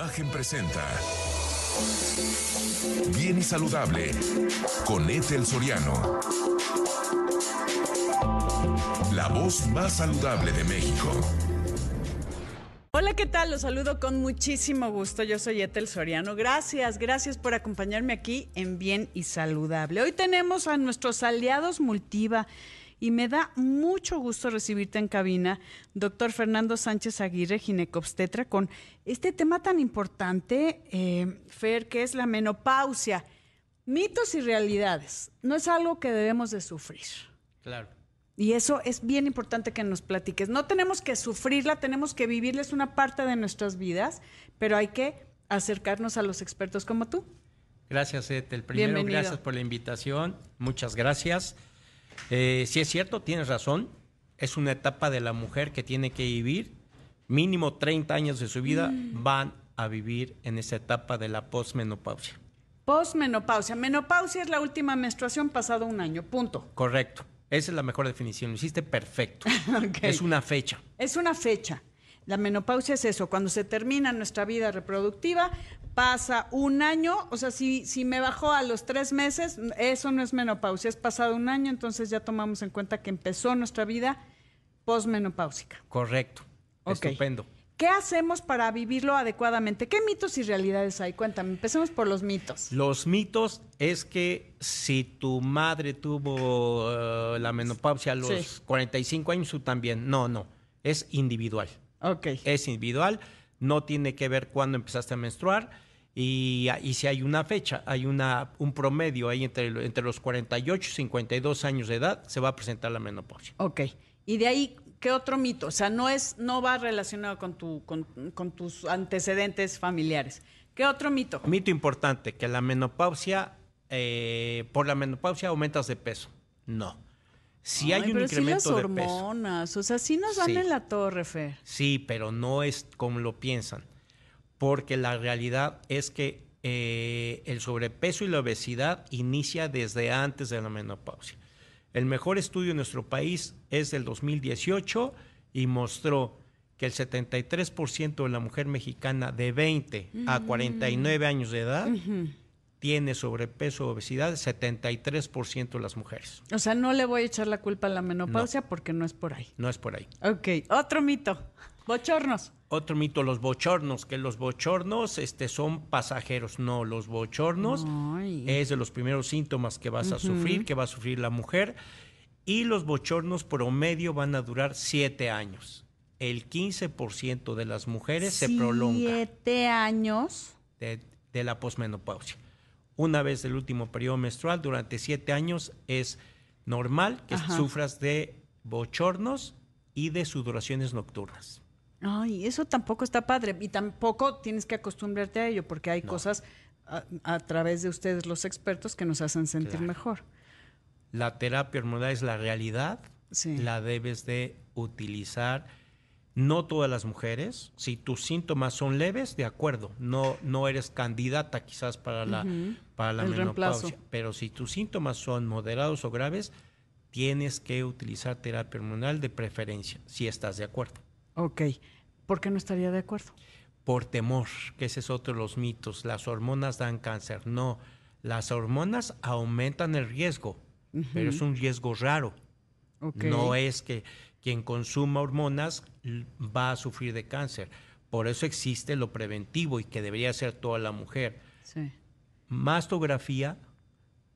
Imagen presenta Bien y Saludable con Ethel Soriano. La voz más saludable de México. Hola, ¿qué tal? Los saludo con muchísimo gusto. Yo soy Ethel Soriano. Gracias, gracias por acompañarme aquí en Bien y Saludable. Hoy tenemos a nuestros aliados Multiva y me da mucho gusto recibirte en cabina, doctor Fernando Sánchez Aguirre, ginecobstetra, con este tema tan importante, eh, Fer, que es la menopausia. Mitos y realidades. No es algo que debemos de sufrir. Claro. Y eso es bien importante que nos platiques. No tenemos que sufrirla, tenemos que vivirla, es una parte de nuestras vidas, pero hay que acercarnos a los expertos como tú. Gracias, Ethel. Primero, Bienvenido. gracias por la invitación. Muchas gracias. Eh, sí es cierto, tienes razón. Es una etapa de la mujer que tiene que vivir. Mínimo 30 años de su vida van a vivir en esa etapa de la posmenopausia. Postmenopausia. Menopausia es la última menstruación pasado un año, punto. Correcto. Esa es la mejor definición. Lo hiciste perfecto. Es una fecha. Es una fecha. La menopausia es eso, cuando se termina nuestra vida reproductiva, pasa un año, o sea, si, si me bajó a los tres meses, eso no es menopausia, es pasado un año, entonces ya tomamos en cuenta que empezó nuestra vida posmenopáusica. Correcto. Ok. Estupendo. ¿Qué hacemos para vivirlo adecuadamente? ¿Qué mitos y realidades hay? Cuéntame, empecemos por los mitos. Los mitos es que si tu madre tuvo eh, la menopausia a los Sí. 45 años, tú también. No, no. Es individual. Ok. Es individual. No tiene que ver cuándo empezaste a menstruar. Y, y si hay una fecha, hay una, un promedio ahí entre, entre los 48 y 52 años de edad, se va a presentar la menopausia. Ok. Y de ahí, ¿qué otro mito? O sea, no es, no va relacionado con tu, con, con tus antecedentes familiares. ¿Qué otro mito? Mito importante, que la menopausia, eh, por la menopausia aumentas de peso. No. Si Ay, hay un pero incremento sí las de peso. hormonas, o sea, sí nos van Sí. en la torre, Fer. Sí, pero no es como lo piensan, porque la realidad es que eh, el sobrepeso y la obesidad inicia desde antes de la menopausia. El mejor estudio en nuestro país es del 2018 y mostró que el 73% de la mujer mexicana de 20 a 49 años de edad tiene sobrepeso o obesidad, 73% de las mujeres. O sea, no le voy a echar la culpa a la menopausia porque no es por ahí. No es por ahí. Ok, otro mito. Bochornos. Otro mito, los bochornos, que los bochornos este, son pasajeros. No, los bochornos Ay. es de los primeros síntomas que vas a sufrir, que va a sufrir la mujer. Y los bochornos promedio van a durar siete años. El 15% de las mujeres se prolonga Siete años. de, de la posmenopausia. Una vez del último periodo menstrual, durante siete años, es normal que Ajá. sufras de bochornos y de sudoraciones nocturnas. Ay, eso tampoco está padre. Y tampoco tienes que acostumbrarte a ello porque hay cosas a, a través de ustedes, los expertos, que nos hacen sentir Claro. mejor. La terapia hormonal es la realidad, Sí. la debes de utilizar. No todas las mujeres, si tus síntomas son leves, de acuerdo, no, no eres candidata quizás para la, para la El menopausia, reemplazo. pero si tus síntomas son moderados o graves, tienes que utilizar terapia hormonal de preferencia, si estás de acuerdo. Ok. ¿Por qué no estaría de acuerdo? Por temor, que ese es otro de los mitos, las hormonas dan cáncer. No, las hormonas aumentan el riesgo, pero es un riesgo raro. Ok. No es que quien consuma hormonas va a sufrir de cáncer. Por eso existe lo preventivo y que debería hacer toda la mujer. Sí. Mastografía,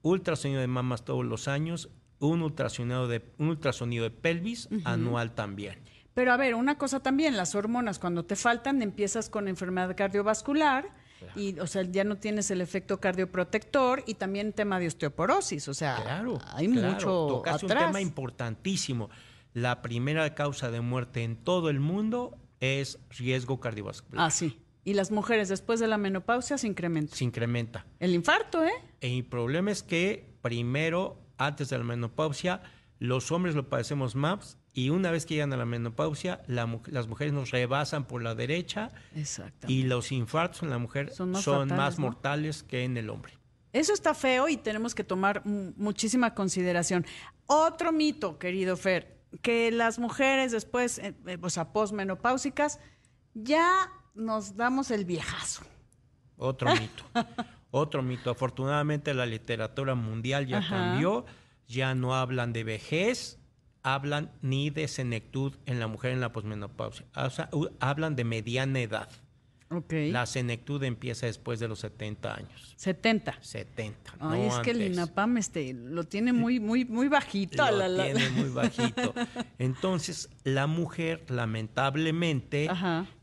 ultrasonido de mamas todos los años, un ultrasonido de, un ultrasonido de pelvis anual también. Pero a ver, una cosa también, las hormonas cuando te faltan empiezas con enfermedad cardiovascular y o sea, ya no tienes el efecto cardioprotector y también tema de osteoporosis, o sea, Claro, hay claro. mucho Tocaste atrás. un tema importantísimo. La primera causa de muerte en todo el mundo es riesgo cardiovascular. Ah, sí. Y las mujeres después de la menopausia se incrementan. Se incrementa. El infarto, ¿eh? El problema es que primero, antes de la menopausia, los hombres lo padecemos más y una vez que llegan a la menopausia, la las mujeres nos rebasan por la derecha Exacto. y los infartos en la mujer Son son más más, fatales, ¿no? mortales que en el hombre. Eso está feo y tenemos que tomar muchísima consideración. Otro mito, querido Fer, que las mujeres después, eh, eh, o sea, posmenopáusicas, ya nos damos el viejazo. Otro mito. Otro mito. Afortunadamente la literatura mundial ya cambió. Ya no hablan de vejez, hablan ni de senectud en la mujer en la posmenopausia. hablan de mediana edad. La senectud empieza después de los 70 años. 70. 70. Ay, es que el INAPAM este, lo tiene muy, muy, muy bajito. Lo tiene muy bajito. Entonces, la mujer, lamentablemente,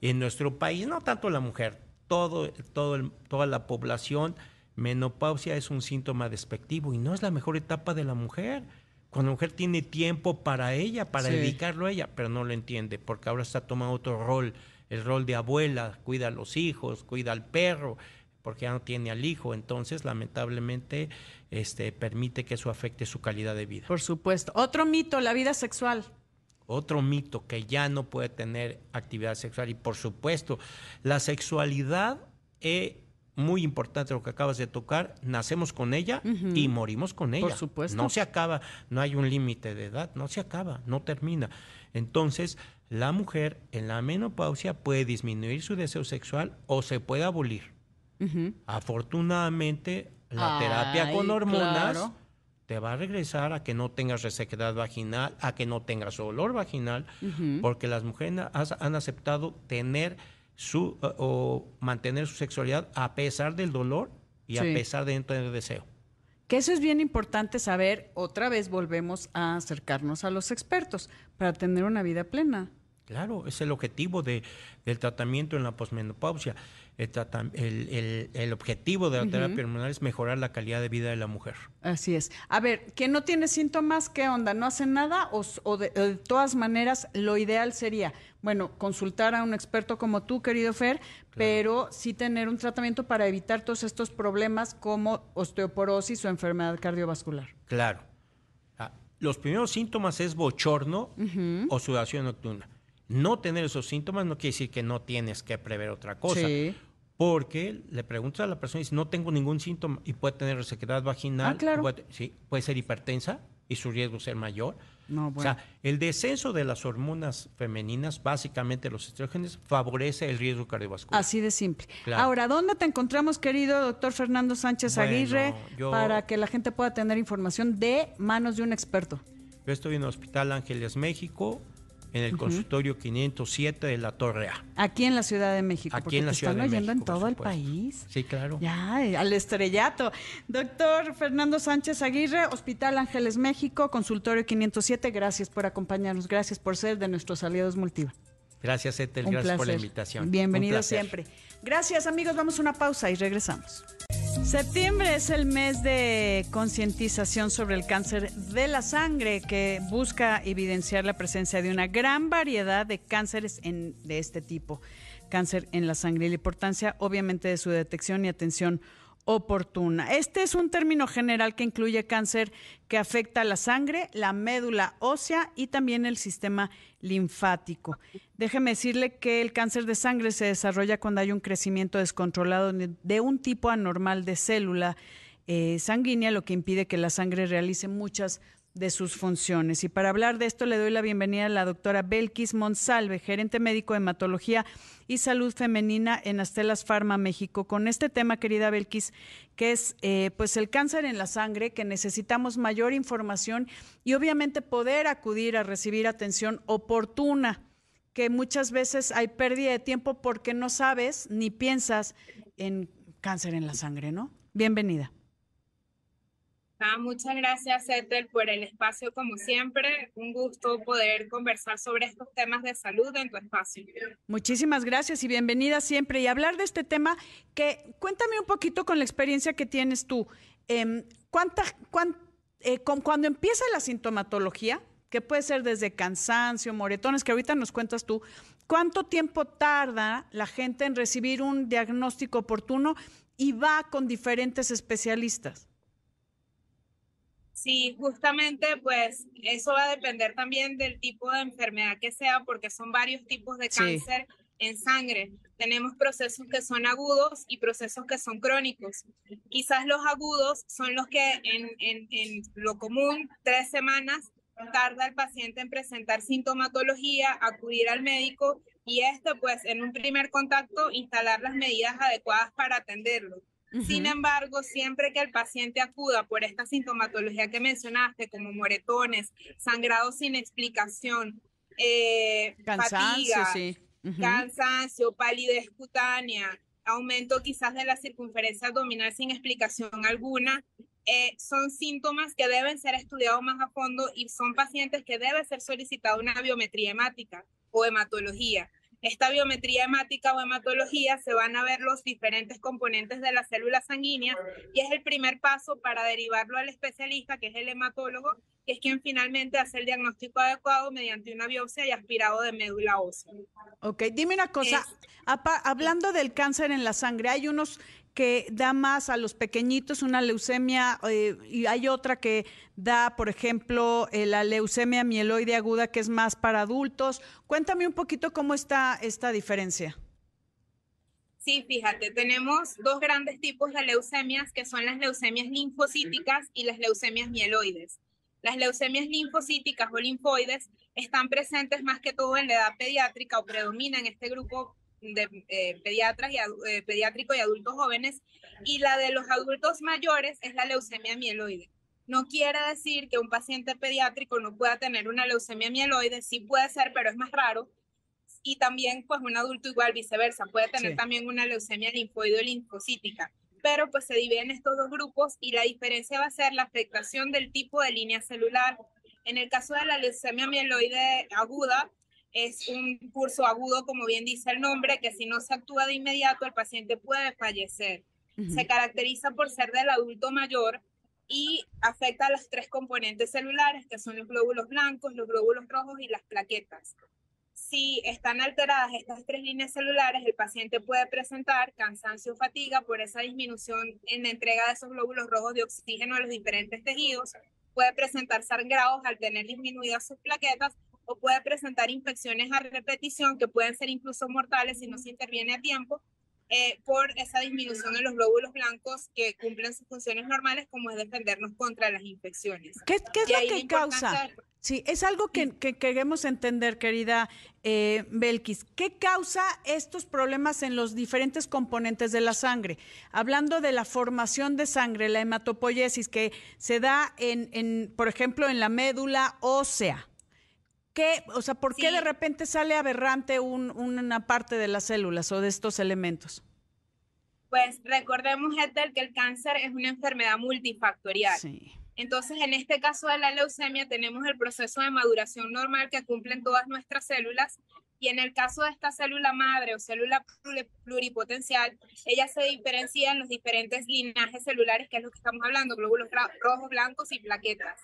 en nuestro país, no tanto la mujer, todo, todo toda la población, menopausia es un síntoma despectivo y no es la mejor etapa de la mujer. Cuando la mujer tiene tiempo para ella, para dedicarlo a ella, pero no lo entiende, porque ahora está tomando otro rol el rol de abuela, cuida a los hijos, cuida al perro, porque ya no tiene al hijo, entonces lamentablemente este, permite que eso afecte su calidad de vida. Por supuesto. Otro mito, la vida sexual. Otro mito que ya no puede tener actividad sexual y por supuesto la sexualidad es muy importante lo que acabas de tocar, nacemos con ella y morimos con ella. Por supuesto. No se acaba, no hay un límite de edad, no se acaba, no termina. Entonces, la mujer en la menopausia puede disminuir su deseo sexual o se puede abolir. Afortunadamente, la terapia con hormonas te va a regresar a que no tengas resequedad vaginal, a que no tengas olor vaginal, porque las mujeres han aceptado tener su o mantener su sexualidad a pesar del dolor y a pesar de no tener deseo. Que eso es bien importante saber, otra vez volvemos a acercarnos a los expertos para tener una vida plena. Claro, es el objetivo de, del tratamiento en la posmenopausia. El, el, objetivo de la terapia hormonal es mejorar la calidad de vida de la mujer. Así es. A ver, ¿quién no tiene síntomas, ¿qué onda? ¿No hace nada? O, de, todas maneras, lo ideal sería, bueno, consultar a un experto como tú, querido Fer, pero sí tener un tratamiento para evitar todos estos problemas como osteoporosis o enfermedad cardiovascular. Claro. Ah, los primeros síntomas es bochorno o sudación nocturna. No tener esos síntomas no quiere decir que no tienes que prever otra cosa. Porque le preguntas a la persona y dice, no tengo ningún síntoma y puede tener resequedad vaginal. Ah, claro. Puede, sí, puede ser hipertensa y su riesgo ser mayor. O sea, el descenso de las hormonas femeninas, básicamente los estrógenos, favorece el riesgo cardiovascular. Así de simple. Ahora, ¿dónde te encontramos, querido doctor Fernando Sánchez Aguirre, para que la gente pueda tener información de manos de un experto? Yo estoy en el Hospital Ángeles México, en el consultorio 507 de la Torre A. Aquí en la Ciudad de México. Aquí en la Ciudad están oyendo en todo el país. Sí, claro. Ya, eh, al estrellato. Doctor Fernando Sánchez Aguirre, Hospital Ángeles México, consultorio 507. Gracias por acompañarnos. Gracias por ser de nuestros aliados Multiva. Gracias, Etel. gracias por la invitación. Bienvenido siempre. Gracias, amigos. Vamos a una pausa y regresamos. Septiembre es el mes de concientización sobre el cáncer de la sangre que busca evidenciar la presencia de una gran variedad de cánceres de este tipo. Cáncer en la sangre y la importancia obviamente de su detección y atención oportuna. Este es un término general que incluye cáncer que afecta la sangre, la médula ósea y también el sistema linfático. Déjeme decirle que el cáncer de sangre se desarrolla cuando hay un crecimiento descontrolado de un tipo anormal de célula eh, sanguínea, lo que impide que la sangre realice muchas de sus funciones. Y para hablar de esto le doy la bienvenida a la doctora Belkis Monsalve, gerente médico de hematología y salud femenina en Astelas Pharma México. Con este tema, querida Belkis, que es eh, pues el cáncer en la sangre, que necesitamos mayor información y obviamente poder acudir a recibir atención oportuna, que muchas veces hay pérdida de tiempo porque no sabes ni piensas en cáncer en la sangre, ¿no? Bienvenida. Ah, muchas gracias, Ethel, por el espacio, como siempre. Un gusto poder conversar sobre estos temas de salud en tu espacio. Muchísimas gracias y bienvenida siempre. Y hablar de este tema, que cuéntame un poquito con la experiencia que tienes tú. ¿cuánta, eh, cuando empieza la sintomatología, que puede ser desde cansancio, moretones, que ahorita nos cuentas tú, ¿cuánto tiempo tarda la gente en recibir un diagnóstico oportuno y va con diferentes especialistas? Sí, justamente pues eso va a depender también del tipo de enfermedad que sea, porque son varios tipos de cáncer en sangre. Tenemos procesos que son agudos y procesos que son crónicos. Quizás los agudos son los que en, en, en lo común, tres semanas, tarda el paciente en presentar sintomatología, acudir al médico y este pues en un primer contacto instalar las medidas adecuadas para atenderlo. Sin embargo, siempre que el paciente acuda por esta sintomatología que mencionaste, como moretones, sangrado sin explicación, eh, cansancio, fatiga, cansancio, palidez cutánea, aumento quizás de la circunferencia abdominal sin explicación alguna, eh, son síntomas que deben ser estudiados más a fondo y son pacientes que debe ser solicitada una biometría hemática o hematología. Esta biometría hemática o hematología se van a ver los diferentes componentes de las células sanguíneas y es el primer paso para derivarlo al especialista, que es el hematólogo, que es quien finalmente hace el diagnóstico adecuado mediante una biopsia y aspirado de médula ósea. Ok, dime una cosa, hablando del cáncer en la sangre, hay unos que da más a los pequeñitos, una leucemia, eh, y hay otra que da, por ejemplo, eh, la leucemia mieloide aguda, que es más para adultos. Cuéntame un poquito cómo está esta diferencia. Sí, fíjate, tenemos dos grandes tipos de leucemias, que son las leucemias linfocíticas y las leucemias mieloides. Las leucemias linfocíticas o linfoides están presentes más que todo en la edad pediátrica o predominan este grupo de eh, pediatras y eh, pediátrico y adultos jóvenes y la de los adultos mayores es la leucemia mieloide. No quiere decir que un paciente pediátrico no pueda tener una leucemia mieloide, sí puede ser, pero es más raro. Y también, pues, un adulto igual, viceversa, puede tener también una leucemia linfoide o linfocítica. Pero, pues, se dividen estos dos grupos y la diferencia va a ser la afectación del tipo de línea celular. En el caso de la leucemia mieloide aguda, es un curso agudo, como bien dice el nombre, que si no se actúa de inmediato, el paciente puede fallecer. Se caracteriza por ser del adulto mayor y afecta a las tres componentes celulares, que son los glóbulos blancos, los glóbulos rojos y las plaquetas. Si están alteradas estas tres líneas celulares, el paciente puede presentar cansancio o fatiga por esa disminución en la entrega de esos glóbulos rojos de oxígeno a los diferentes tejidos, puede presentar sangrados al tener disminuidas sus plaquetas o puede presentar infecciones a repetición que pueden ser incluso mortales si no se interviene a tiempo eh, por esa disminución de los glóbulos blancos que cumplen sus funciones normales como es defendernos contra las infecciones. ¿Qué, es lo que causa? Sí, es algo que, queremos entender, querida eh, Belkis. ¿Qué causa estos problemas en los diferentes componentes de la sangre? Hablando de la formación de sangre, la hematopoiesis que se da en, en por ejemplo, en la médula ósea. ¿Qué, o sea, ¿por qué de repente sale aberrante una parte de las células o de estos elementos? Pues recordemos, Ethel, que el cáncer es una enfermedad multifactorial. Sí. Entonces, en este caso de la leucemia, tenemos el proceso de maduración normal que cumplen todas nuestras células. Y en el caso de esta célula madre o célula pluripotencial, ella se diferencia en los diferentes linajes celulares, que es lo que estamos hablando, glóbulos rojos, blancos y plaquetas.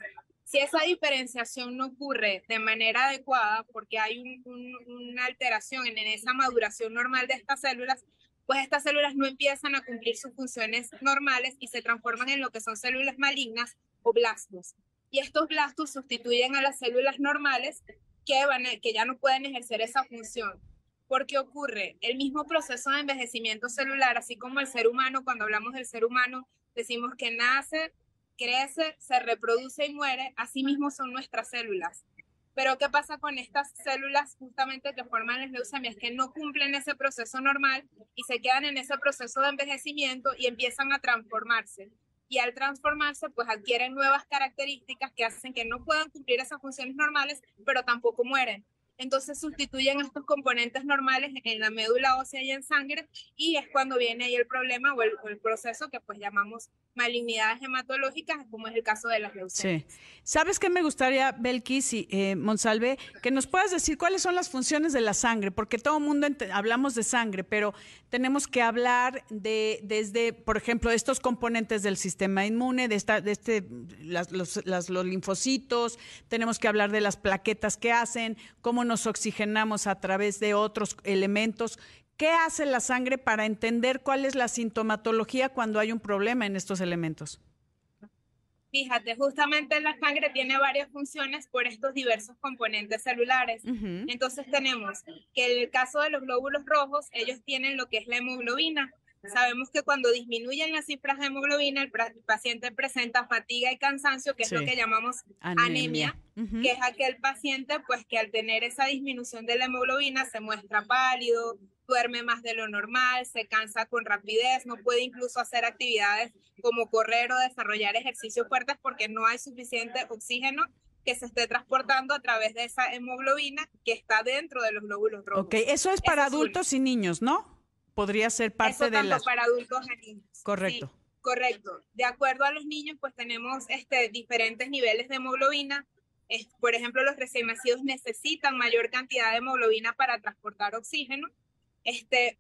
Si esa diferenciación no ocurre de manera adecuada, porque hay una alteración en, esa maduración normal de estas células, pues estas células no empiezan a cumplir sus funciones normales y se transforman en lo que son células malignas o blastos. Y estos blastos sustituyen a las células normales que, van que ya no pueden ejercer esa función. Porque ocurre el mismo proceso de envejecimiento celular, así como el ser humano, cuando hablamos del ser humano, decimos que nace, crece, se reproduce y muere, así mismo son nuestras células. Pero ¿qué pasa con estas células justamente que forman las leucemias? Que no cumplen ese proceso normal y se quedan en ese proceso de envejecimiento y empiezan a transformarse. Y al transformarse, pues adquieren nuevas características que hacen que no puedan cumplir esas funciones normales, pero tampoco mueren entonces sustituyen estos componentes normales en la médula ósea y en sangre y es cuando viene ahí el problema o el, proceso que pues llamamos malignidades hematológicas, como es el caso de las leucemias. Sí. ¿Sabes qué me gustaría, Belkis y eh, Monsalve, que nos puedas decir cuáles son las funciones de la sangre? Porque todo el mundo hablamos de sangre, pero tenemos que hablar de desde, por ejemplo, estos componentes del sistema inmune, de, esta, de este, las, los, los linfocitos, tenemos que hablar de las plaquetas que hacen, cómo nos oxigenamos a través de otros elementos. ¿Qué hace la sangre para entender cuál es la sintomatología cuando hay un problema en estos elementos? Fíjate, justamente la sangre tiene varias funciones por estos diversos componentes celulares. Entonces tenemos que en el caso de los glóbulos rojos, ellos tienen lo que es la hemoglobina. Sabemos que cuando disminuyen las cifras de hemoglobina, el, paciente presenta fatiga y cansancio, que es lo que llamamos anemia, que es aquel paciente pues que al tener esa disminución de la hemoglobina se muestra pálido, duerme más de lo normal, se cansa con rapidez, no puede incluso hacer actividades como correr o desarrollar ejercicios fuertes porque no hay suficiente oxígeno que se esté transportando a través de esa hemoglobina que está dentro de los glóbulos rojos. Ok, eso es para adultos y niños, ¿no? Podría ser parte de las... para adultos y niños. Correcto. correcto. De acuerdo a los niños, pues tenemos este, diferentes niveles de hemoglobina. por ejemplo, los recién nacidos necesitan mayor cantidad de hemoglobina para transportar oxígeno. Este,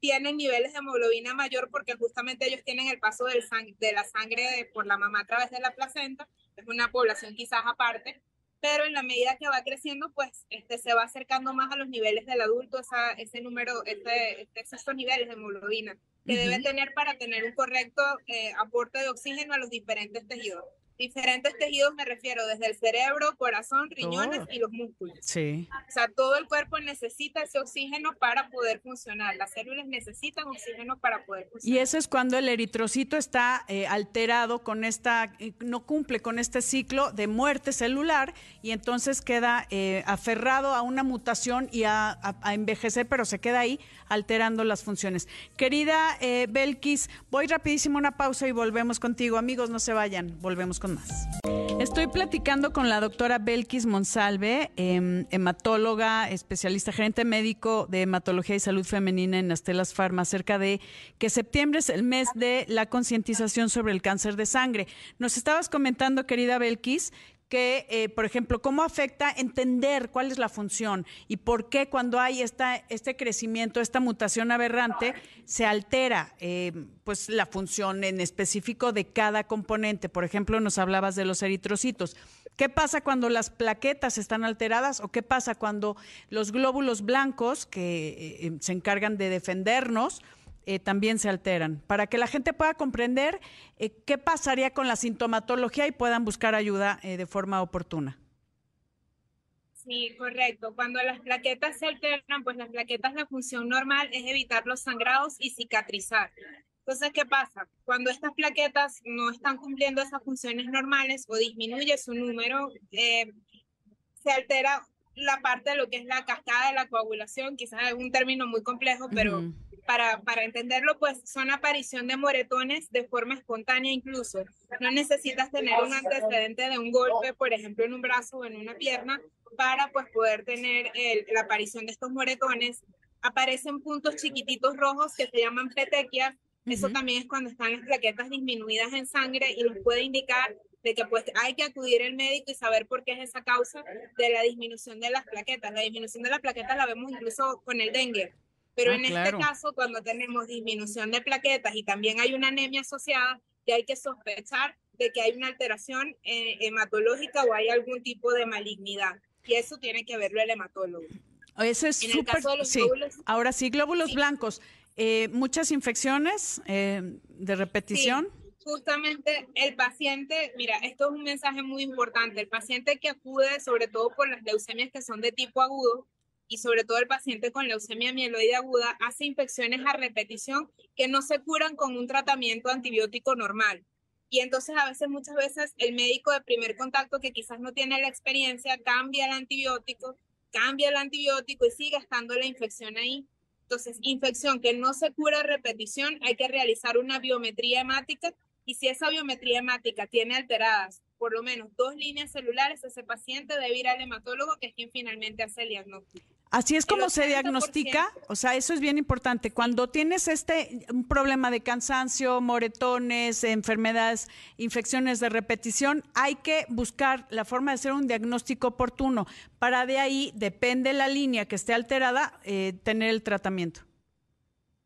tienen niveles de hemoglobina mayor porque justamente ellos tienen el paso del de la sangre por la mamá a través de la placenta es una población quizás aparte, pero en la medida que va creciendo, pues este, se va acercando más a los niveles del adulto, esa, ese número, este, este, estos niveles de hemoglobina que debe tener para tener un correcto eh, aporte de oxígeno a los diferentes tejidos. Diferentes tejidos me refiero desde el cerebro, corazón, riñones y los músculos. Sí. O sea, todo el cuerpo necesita ese oxígeno para poder funcionar. Las células necesitan oxígeno para poder funcionar. Y eso es cuando el eritrocito está eh, alterado con esta, eh, no cumple con este ciclo de muerte celular y entonces queda eh, aferrado a una mutación y a, envejecer, pero se queda ahí alterando las funciones. Querida Belkis, voy rapidísimo a una pausa y volvemos contigo. Amigos, no se vayan, volvemos Estoy platicando con la doctora Belkis Monsalve, em, hematóloga, especialista, gerente médico de hematología y salud femenina en Astelas Pharma, acerca de que septiembre es el mes de la concientización sobre el cáncer de sangre. Nos estabas comentando, querida Belkis, que, eh, por ejemplo, cómo afecta entender cuál es la función y por qué cuando hay esta, este crecimiento, esta mutación aberrante, se altera eh, pues la función en específico de cada componente. Por ejemplo, nos hablabas de los eritrocitos. ¿Qué pasa cuando las plaquetas están alteradas o qué pasa cuando los glóbulos blancos que eh, se encargan de defendernos, eh, también se alteran, para que la gente pueda comprender eh, qué pasaría con la sintomatología y puedan buscar ayuda eh, de forma oportuna. Sí, correcto. Cuando las plaquetas se alteran, pues las plaquetas la función normal es evitar los sangrados y cicatrizar. Entonces, ¿qué pasa? Cuando estas plaquetas no están cumpliendo esas funciones normales o disminuye su número, se altera la parte de lo que es la cascada de la coagulación, quizás es un término muy complejo, pero para, para entenderlo, pues son aparición de moretones de forma espontánea incluso. No necesitas tener un antecedente de un golpe, por ejemplo, en un brazo o en una pierna, para pues poder tener la aparición de estos moretones. Aparecen puntos chiquititos rojos que se llaman petequias. Eso también es cuando están las plaquetas disminuidas en sangre y nos puede indicar de que pues hay que acudir al médico y saber por qué es esa causa de la disminución de las plaquetas. La disminución de las plaquetas la vemos incluso con el dengue. Pero ah, en este caso, cuando tenemos disminución de plaquetas y también hay una anemia asociada, que hay que sospechar de que hay una alteración eh, hematológica o hay algún tipo de malignidad. Y eso tiene que verlo el hematólogo. Eso es súper... Sí. Ahora sí, glóbulos blancos. Eh, muchas infecciones eh, de repetición. justamente el paciente, mira, esto es un mensaje muy importante. El paciente que acude, sobre todo por las leucemias que son de tipo agudo, y sobre todo el paciente con leucemia mieloide aguda hace infecciones a repetición que no se curan con un tratamiento antibiótico normal. Y entonces a veces, muchas veces, el médico de primer contacto que quizás no tiene la experiencia cambia el antibiótico, cambia el antibiótico y sigue estando la infección ahí. Entonces, infección que no se cura a repetición, hay que realizar una biometría hemática y si esa biometría hemática tiene alteradas por lo menos dos líneas celulares, ese paciente debe ir al hematólogo, que es quien finalmente hace el diagnóstico. Así es como se diagnostica, o sea, eso es bien importante. Cuando tienes este un problema de cansancio, moretones, enfermedades, infecciones de repetición, hay que buscar la forma de hacer un diagnóstico oportuno. Para de ahí, depende la línea que esté alterada, eh, tener el tratamiento.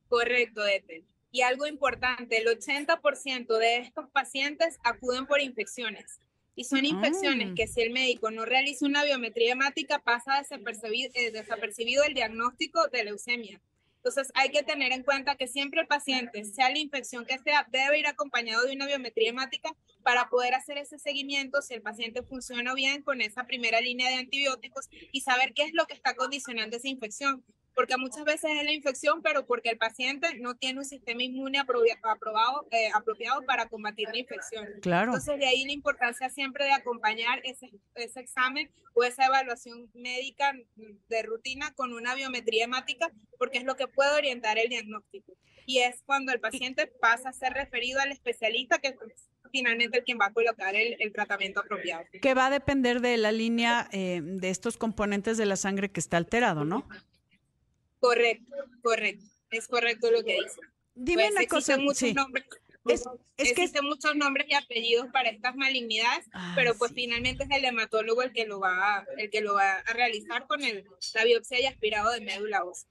Correcto, Ethel. Y algo importante, el 80% de estos pacientes acuden por infecciones. Y son infecciones ah. que si el médico no realiza una biometría hemática pasa desapercibido, eh, desapercibido el diagnóstico de leucemia. Entonces hay que tener en cuenta que siempre el paciente, sea la infección que sea, debe ir acompañado de una biometría hemática para poder hacer ese seguimiento si el paciente funciona bien con esa primera línea de antibióticos y saber qué es lo que está condicionando esa infección porque muchas veces es la infección, pero porque el paciente no tiene un sistema inmune aprobado, eh, apropiado para combatir la infección. Claro. Entonces, de ahí la importancia siempre de acompañar ese, ese examen o esa evaluación médica de rutina con una biometría hemática, porque es lo que puede orientar el diagnóstico. Y es cuando el paciente pasa a ser referido al especialista, que finalmente el quien va a colocar el, el tratamiento apropiado. Que va a depender de la línea eh, de estos componentes de la sangre que está alterado, ¿no? Correcto, correcto. Es correcto lo que dice. Dime Pues una cosa. muchos sí. nombres. Es- es que- existen muchos nombres y apellidos para estas malignidades, Ah, pero pues sí. finalmente es el hematólogo el que lo va a, el que lo va a realizar con el, la biopsia y aspirado de médula ósea.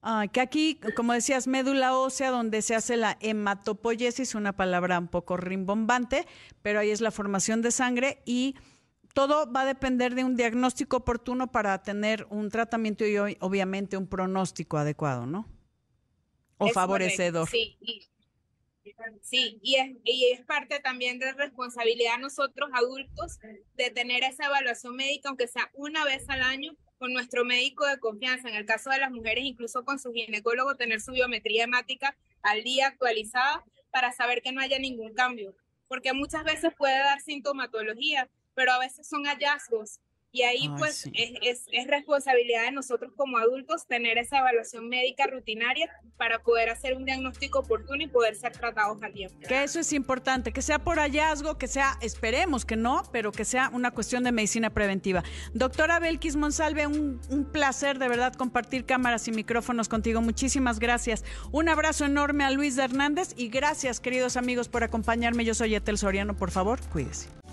Ah, que aquí, como decías, médula ósea, donde se hace la hematopoiesis, una palabra un poco rimbombante, pero ahí es la formación de sangre y todo va a depender de un diagnóstico oportuno para tener un tratamiento y obviamente un pronóstico adecuado, ¿no? O Es favorecedor. correcto, Sí, y, sí y, es, y es parte también de responsabilidad nosotros adultos de tener esa evaluación médica, aunque sea una vez al año, con nuestro médico de confianza. En el caso de las mujeres, incluso con su ginecólogo, tener su biometría hemática al día actualizada para saber que no haya ningún cambio. Porque muchas veces puede dar sintomatología, pero a veces son hallazgos. Y ahí Ay, pues sí. es, es, es responsabilidad de nosotros como adultos tener esa evaluación médica rutinaria para poder hacer un diagnóstico oportuno y poder ser tratados a tiempo. Que eso es importante, que sea por hallazgo, que sea, esperemos que no, pero que sea una cuestión de medicina preventiva. Doctora Belkis Monsalve, un, un placer de verdad compartir cámaras y micrófonos contigo. Muchísimas gracias. Un abrazo enorme a Luis Hernández y gracias, queridos amigos, por acompañarme. Yo soy Etel Soriano, por favor, cuídese.